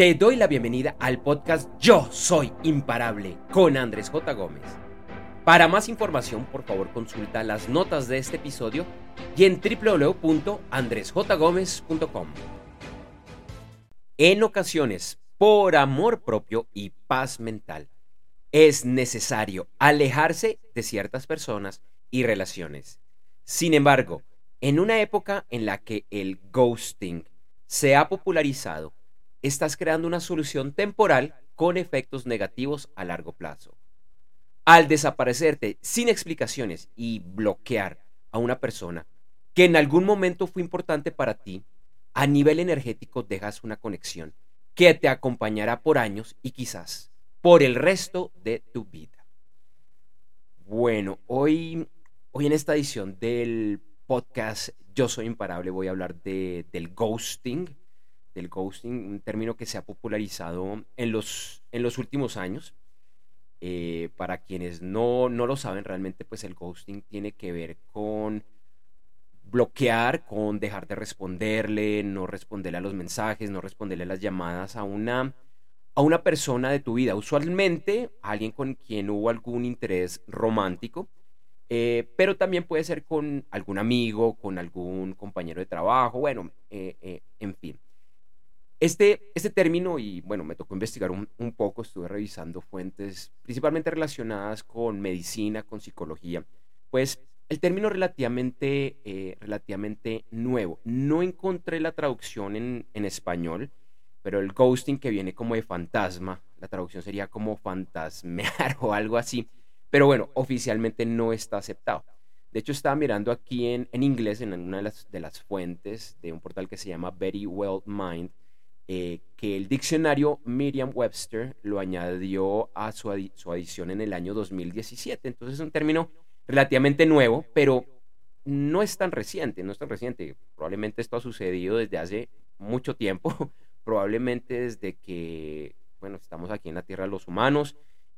Te doy la bienvenida al podcast Yo Soy Imparable con Andrés J. Gómez. Para más información, por favor, consulta las notas de este episodio y en www.andresjgomez.com. En ocasiones, por amor propio y paz mental, es necesario alejarse de ciertas personas y relaciones. Sin embargo, en una época en la que el ghosting se ha popularizado, estás creando una solución temporal con efectos negativos a largo plazo. Al desaparecerte sin explicaciones y bloquear a una persona que en algún momento fue importante para ti, a nivel energético dejas una conexión que te acompañará por años y quizás por el resto de tu vida. Bueno, hoy, hoy en esta edición del podcast Yo Soy Imparable voy a hablar de, del ghosting, del ghosting, un término que se ha popularizado en los, en los últimos años. Eh, para quienes no, no lo saben, realmente pues el ghosting tiene que ver con bloquear, con dejar de responderle, no responderle a los mensajes, no responderle a las llamadas a una, a una persona de tu vida, usualmente alguien con quien hubo algún interés romántico, eh, pero también puede ser con algún amigo, con algún compañero de trabajo, bueno, eh, en fin. Este, este término, y bueno, me tocó investigar un, poco, estuve revisando fuentes principalmente relacionadas con medicina, con psicología, pues el término relativamente, eh, relativamente nuevo. No encontré la traducción en, en, español, pero el ghosting que viene como de fantasma, la traducción sería como fantasmear o algo así, pero bueno, oficialmente no está aceptado. De hecho, estaba mirando aquí en, en inglés, en una de las, de las fuentes de un portal que se llama Very Well Mind, eh, que el diccionario Merriam-Webster lo añadió a su, adición en el año 2017. Entonces es un término relativamente nuevo, pero no es tan reciente, no es tan reciente. Probablemente esto ha sucedido desde hace mucho tiempo, probablemente desde que, bueno, estamos aquí en la Tierra los humanos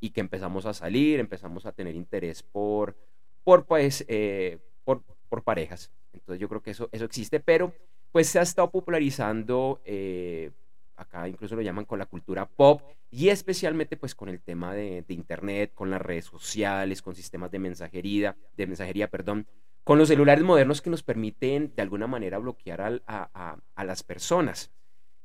y que empezamos a salir, empezamos a tener interés por, por, pues, eh, por parejas. Entonces yo creo que eso, eso existe, pero pues se ha estado popularizando, eh, acá incluso lo llaman con la cultura pop, y especialmente pues con el tema de, internet, con las redes sociales, con sistemas de mensajería, de mensajería, perdón, con los celulares modernos que nos permiten de alguna manera bloquear a, las personas,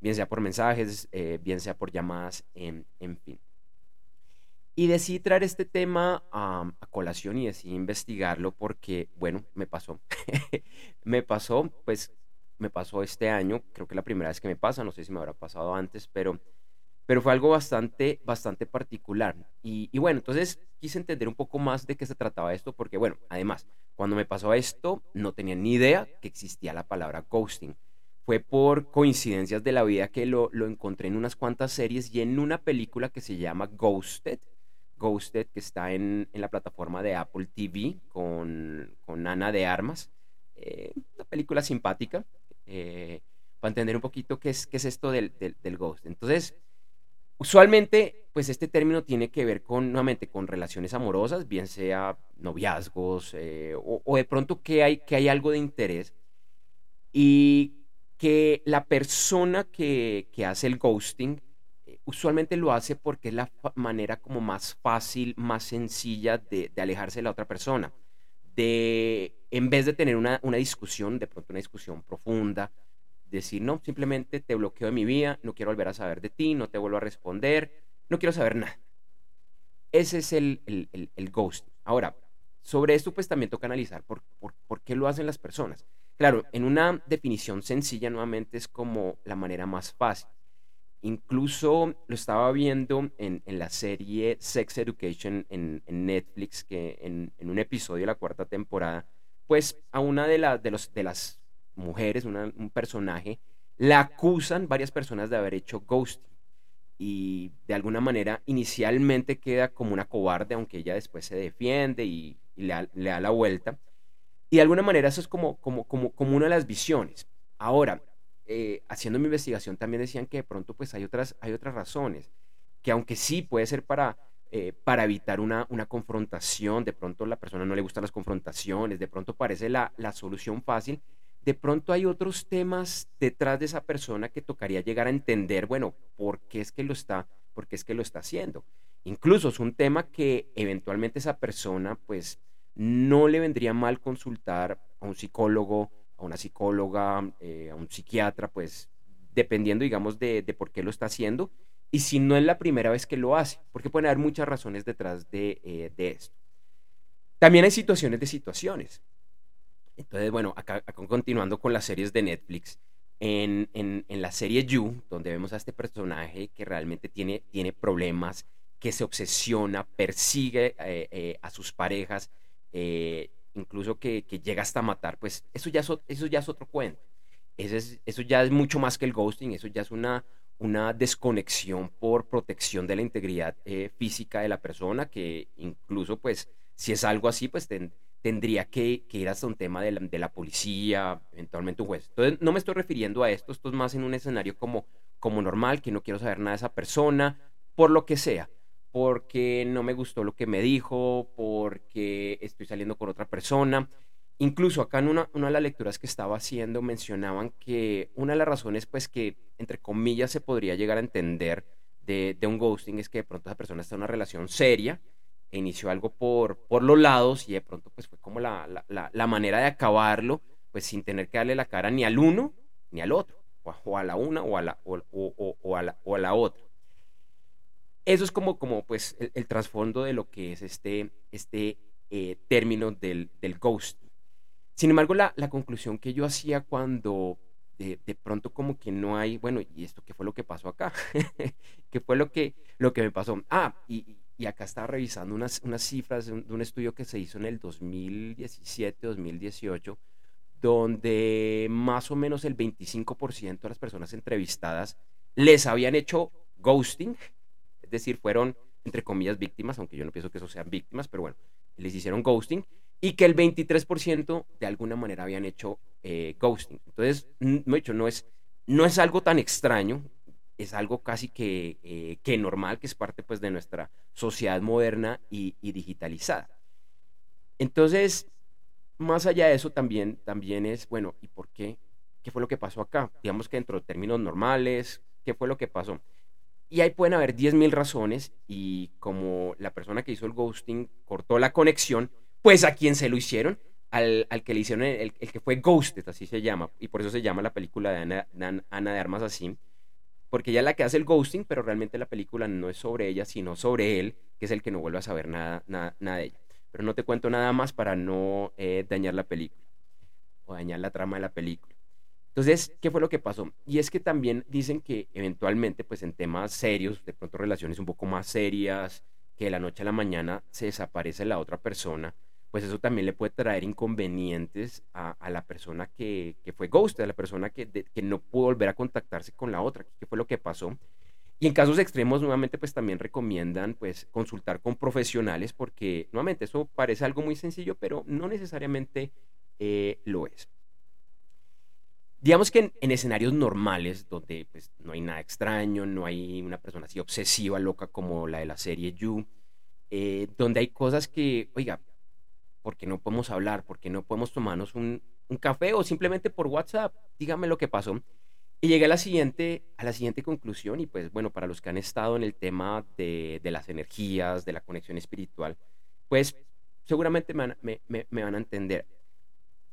bien sea por mensajes, eh, bien sea por llamadas, en, en fin. Y decidí traer este tema a colación y decidí investigarlo porque, bueno, me pasó. me pasó, pues me pasó este año, creo que la primera vez que me pasa, no sé si me habrá pasado antes, pero, pero fue algo bastante, bastante particular. Y, bueno, entonces quise entender un poco más de qué se trataba esto, porque bueno, además, cuando me pasó esto, no tenía ni idea que existía la palabra ghosting. Fue por coincidencias de la vida que lo, lo encontré en unas cuantas series y en una película que se llama Ghosted, Ghosted, que está en, en la plataforma de Apple TV con, con Ana de Armas. Eh, una película simpática, eh, para entender un poquito qué es, qué es esto del, del, ghost. Entonces, usualmente, pues este término tiene que ver con, nuevamente, con relaciones amorosas, bien sea noviazgos eh, o, de pronto que hay, que hay algo de interés y que la persona que, que hace el ghosting eh, usualmente lo hace porque es la manera como más fácil, más sencilla de, de alejarse de la otra persona de, en vez de tener una, discusión, de pronto una discusión profunda, decir, no, simplemente te bloqueo de mi vida, no quiero volver a saber de ti, no te vuelvo a responder, no quiero saber nada. Ese es el, el, ghost. Ahora, sobre esto pues también toca analizar por, por, qué lo hacen las personas. Claro, en una definición sencilla nuevamente es como la manera más fácil. Incluso lo estaba viendo en, la serie Sex Education en, Netflix, que en, un episodio de la cuarta temporada, pues a una de, las mujeres, un personaje, la acusan varias personas de haber hecho ghosting. Y de alguna manera inicialmente queda como una cobarde, aunque ella después se defiende y, le, da, la vuelta. Y de alguna manera eso es como, como, como, como una de las visiones. Ahora, eh, haciendo mi investigación también decían que de pronto pues hay otras, hay otras razones, que aunque sí puede ser para, eh, para evitar una, una confrontación, de pronto la persona no le gustan las confrontaciones, de pronto parece la, la solución fácil, de pronto hay otros temas detrás de esa persona que tocaría llegar a entender, bueno, por qué es que lo está, por qué es que lo está haciendo. Incluso es un tema que eventualmente esa persona, pues, no le vendría mal consultar a un psicólogo, a una psicóloga, eh, a un psiquiatra, pues, dependiendo, digamos, de, por qué lo está haciendo. Y si no es la primera vez que lo hace, porque pueden haber muchas razones detrás de, eh, de esto. También hay situaciones de situaciones. Entonces, bueno, continuando con las series de Netflix, en, la serie You, donde vemos a este personaje que realmente tiene, tiene problemas, que se obsesiona, persigue eh, eh, a sus parejas, eh, incluso que, llega hasta matar, pues eso ya es, otro cuento. Eso, es, eso ya es mucho más que el ghosting, eso ya es una, una desconexión por protección de la integridad física de la persona, que incluso pues si es algo así, pues tendría que, ir hasta un tema de la, policía, eventualmente un juez. Entonces, no me estoy refiriendo a esto, esto es más en un escenario como, como normal, que no quiero saber nada de esa persona, por lo que sea, porque no me gustó lo que me dijo, porque estoy saliendo con otra persona. Incluso acá en una, una de las lecturas que estaba haciendo mencionaban que una de las razones, pues que entre comillas se podría llegar a entender de, un ghosting es que de pronto esa persona está en una relación seria, inició algo por, por los lados y de pronto pues fue como la, la, manera de acabarlo, pues sin tener que darle la cara ni al uno ni al otro, o a, la una o a la, o, o, a la, o a la otra. Eso es como, como pues el, trasfondo de lo que es este, este eh, término del, del ghost. Sin embargo, la, la conclusión que yo hacía cuando de, de, pronto como que no hay, bueno, ¿y esto qué fue lo que pasó acá? ¿Qué fue lo que, lo que me pasó? Ah, y, y acá estaba revisando unas, unas cifras de un, estudio que se hizo en el 2017-2018, donde más o menos el 25% de las personas entrevistadas les habían hecho ghosting, es decir, fueron, entre comillas, víctimas, aunque yo no pienso que eso sean víctimas, pero bueno, les hicieron ghosting, y que el 23% de alguna manera habían hecho eh, ghosting. Entonces, no, no, es, no es algo tan extraño, es algo casi que, eh, que, normal, que es parte pues de nuestra sociedad moderna y, digitalizada. Entonces, más allá de eso también, también es, bueno, ¿y por qué? ¿Qué fue lo que pasó acá? Digamos que dentro de términos normales, ¿qué fue lo que pasó? Y ahí pueden haber 10.000 razones y como la persona que hizo el ghosting cortó la conexión, pues a quien se lo hicieron, al, al que le hicieron el, el, que fue ghosted, así se llama, y por eso se llama la película de Ana, de, Ana de Armas así, porque ella es la que hace el ghosting, pero realmente la película no es sobre ella, sino sobre él, que es el que no vuelve a saber nada, nada, nada de ella. Pero no te cuento nada más para no eh, dañar la película o dañar la trama de la película. Entonces, ¿qué fue lo que pasó? Y es que también dicen que eventualmente, pues en temas serios, de pronto relaciones un poco más serias, que de la noche a la mañana se desaparece la otra persona, pues eso también le puede traer inconvenientes a, la persona que, fue ghost, a la persona que, que, no pudo volver a contactarse con la otra, que fue lo que pasó. Y en casos extremos, nuevamente, pues también recomiendan pues consultar con profesionales porque, nuevamente, eso parece algo muy sencillo, pero no necesariamente eh, lo es. Digamos que en, escenarios normales, donde pues, no hay nada extraño, no hay una persona así obsesiva, loca como la de la serie You, eh, donde hay cosas que, oiga, porque no podemos hablar, porque no podemos tomarnos un, café o simplemente por WhatsApp, dígame lo que pasó. Y llegué a la siguiente, a la siguiente conclusión y pues bueno, para los que han estado en el tema de, las energías, de la conexión espiritual, pues seguramente me van, a entender.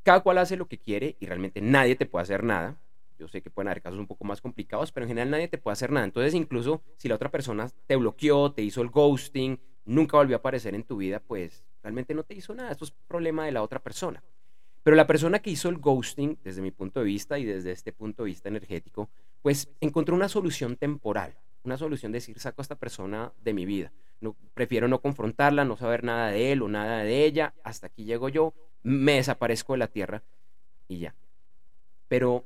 Cada cual hace lo que quiere y realmente nadie te puede hacer nada. Yo sé que pueden haber casos un poco más complicados, pero en general nadie te puede hacer nada. Entonces, incluso si la otra persona te bloqueó, te hizo el ghosting, nunca volvió a aparecer en tu vida, pues realmente no te hizo nada. Esto es problema de la otra persona. Pero la persona que hizo el ghosting, desde mi punto de vista y desde este punto de vista energético, pues encontró una solución temporal, una solución de decir, saco a esta persona de mi vida. Prefiero no confrontarla, no saber nada de él o nada de ella, hasta aquí llego yo, me desaparezco de la tierra y ya. Pero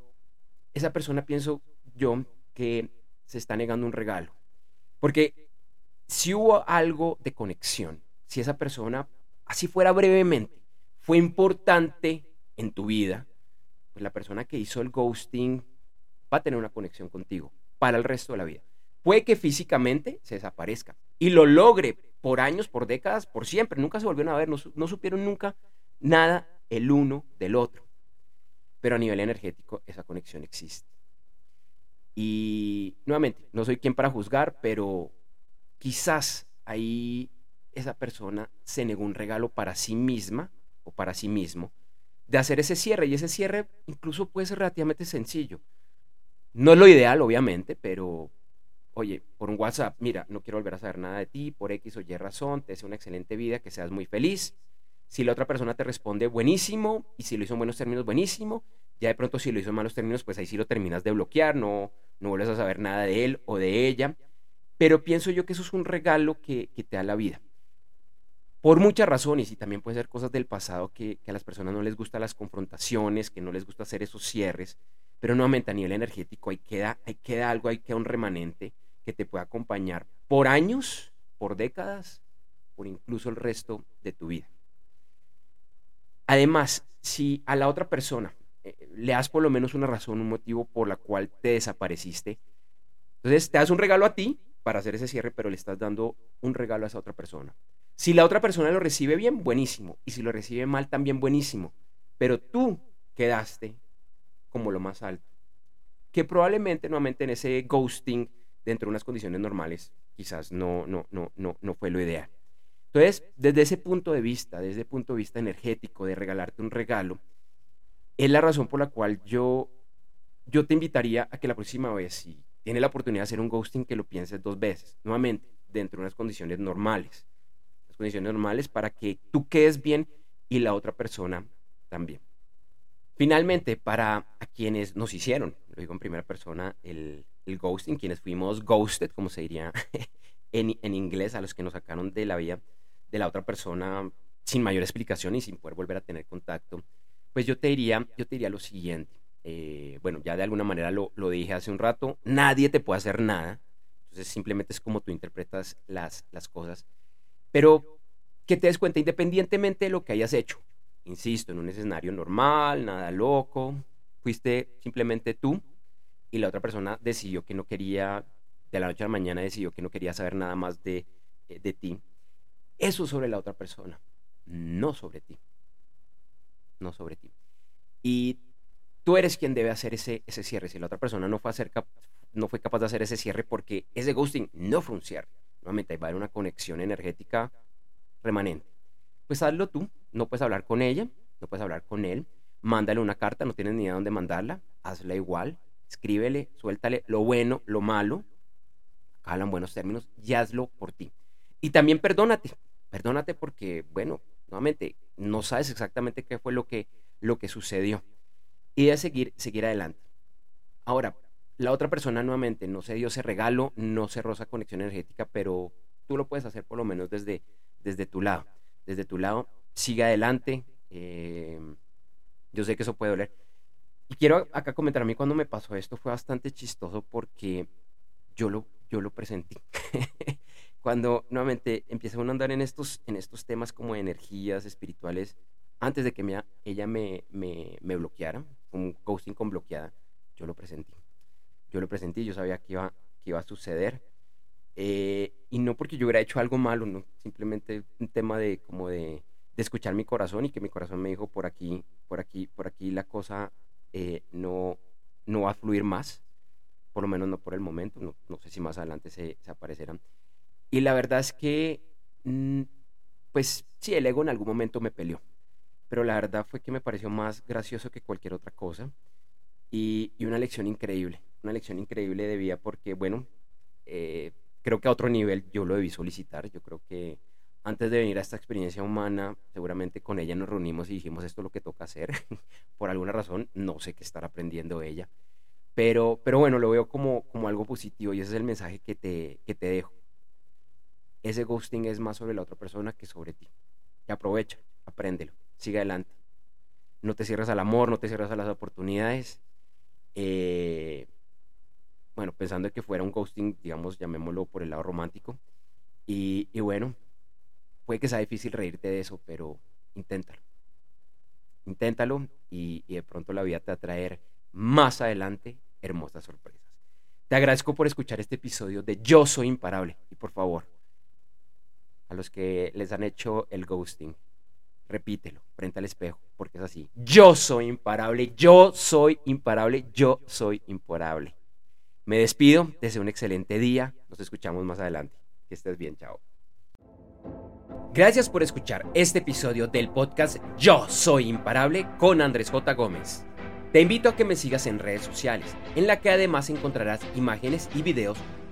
esa persona pienso yo que se está negando un regalo. Porque si hubo algo de conexión, si esa persona, así fuera brevemente, fue importante en tu vida, pues la persona que hizo el ghosting va a tener una conexión contigo para el resto de la vida. Puede que físicamente se desaparezca y lo logre por años, por décadas, por siempre. Nunca se volvieron a ver, no, no supieron nunca nada el uno del otro. pero a nivel energético esa conexión existe. Y nuevamente, no soy quien para juzgar, pero quizás ahí esa persona se negó un regalo para sí misma o para sí mismo de hacer ese cierre. Y ese cierre incluso puede ser relativamente sencillo. No es lo ideal, obviamente, pero oye, por un WhatsApp, mira, no quiero volver a saber nada de ti, por X o Y razón, te deseo una excelente vida, que seas muy feliz. Si la otra persona te responde buenísimo, y si lo hizo en buenos términos, buenísimo. Ya de pronto si lo hizo en malos términos, pues ahí sí lo terminas de bloquear, no, no vuelves a saber nada de él o de ella. Pero pienso yo que eso es un regalo que, te da la vida. Por muchas razones, y también puede ser cosas del pasado que, a las personas no les gustan las confrontaciones, que no les gusta hacer esos cierres, pero nuevamente a nivel energético ahí queda, ahí queda algo, ahí queda un remanente que te puede acompañar por años, por décadas, por incluso el resto de tu vida. Además, si a la otra persona eh, le das por lo menos una razón, un motivo por la cual te desapareciste, entonces te das un regalo a ti para hacer ese cierre, pero le estás dando un regalo a esa otra persona. Si la otra persona lo recibe bien, buenísimo. Y si lo recibe mal, también buenísimo. Pero tú quedaste como lo más alto. Que probablemente, nuevamente, en ese ghosting, dentro de unas condiciones normales, quizás no, no, no, no, no fue lo ideal. Entonces, desde ese punto de vista, desde el punto de vista energético, de regalarte un regalo, es la razón por la cual yo, yo te invitaría a que la próxima vez, si tiene la oportunidad de hacer un ghosting, que lo pienses dos veces, nuevamente, dentro de unas condiciones normales. Las condiciones normales para que tú quedes bien y la otra persona también. Finalmente, para a quienes nos hicieron, lo digo en primera persona, el, el ghosting, quienes fuimos ghosted, como se diría en, en, inglés, a los que nos sacaron de la vida de la otra persona sin mayor explicación y sin poder volver a tener contacto, pues yo te diría, yo te diría lo siguiente. Eh, bueno, ya de alguna manera lo, dije hace un rato, nadie te puede hacer nada, entonces simplemente es como tú interpretas las, las cosas, pero que te des cuenta independientemente de lo que hayas hecho, insisto, en un escenario normal, nada loco, fuiste simplemente tú y la otra persona decidió que no quería, de la noche a la mañana decidió que no quería saber nada más de, eh, de ti, eso sobre la otra persona, no sobre ti, no sobre ti. Y tú eres quien debe hacer ese, ese cierre. Si la otra persona no fue, no fue capaz de hacer ese cierre porque ese ghosting no fue un cierre, nuevamente va a haber una conexión energética remanente. Pues hazlo tú, no puedes hablar con ella, no puedes hablar con él, mándale una carta, no tienes ni idea dónde mandarla, hazla igual, escríbele, suéltale lo bueno, lo malo, hablan buenos términos y hazlo por ti. Y también perdónate, perdónate porque, bueno, nuevamente, no sabes exactamente qué fue lo que, lo que sucedió y de seguir, seguir adelante. Ahora, la otra persona nuevamente no se dio ese regalo, no cerró esa conexión energética, pero tú lo puedes hacer por lo menos desde, desde tu lado. Desde tu lado, sigue adelante. Eh, yo sé que eso puede doler. Y quiero acá comentar, a mí cuando me pasó esto fue bastante chistoso porque yo lo, yo lo presentí. cuando nuevamente empieza uno a andar en estos, en estos temas como energías espirituales, antes de que ella me, me, me, bloqueara, un ghosting con bloqueada, yo lo presenté. Yo lo presenté, yo sabía que iba, que iba a suceder. Eh, y no porque yo hubiera hecho algo malo, no, simplemente un tema de como de, de, escuchar mi corazón y que mi corazón me dijo por aquí, por aquí, por aquí la cosa eh, no, no va a fluir más, por lo menos no por el momento, no, no sé si más adelante se, se, aparecerán. Y la verdad es que, mm, pues sí, el ego en algún momento me peleó pero la verdad fue que me pareció más gracioso que cualquier otra cosa y, una lección increíble, una lección increíble de vida porque, bueno, eh, creo que a otro nivel yo lo debí solicitar, yo creo que antes de venir a esta experiencia humana, seguramente con ella nos reunimos y dijimos esto es lo que toca hacer, por alguna razón, no sé qué estará aprendiendo ella, pero, pero bueno, lo veo como, como algo positivo y ese es el mensaje que te, que te dejo. Ese ghosting es más sobre la otra persona que sobre ti. Y aprovecha, apréndelo sigue adelante. No te cierres al amor, no te cierres a las oportunidades. Eh, bueno, pensando que fuera un ghosting, digamos, llamémoslo por el lado romántico. Y, bueno, puede que sea difícil reírte de eso, pero inténtalo. Inténtalo y, y de pronto la vida te va a traer más adelante hermosas sorpresas. Te agradezco por escuchar este episodio de Yo Soy Imparable. Y por favor, a los que les han hecho el ghosting, repítelo frente al espejo, porque es así. Yo soy imparable, yo soy imparable, yo soy imparable. Me despido, deseo un excelente día, nos escuchamos más adelante. Que estés bien, chao. Gracias por escuchar este episodio del podcast Yo Soy Imparable con Andrés J. Gómez. Te invito a que me sigas en redes sociales, en la que además encontrarás imágenes y videos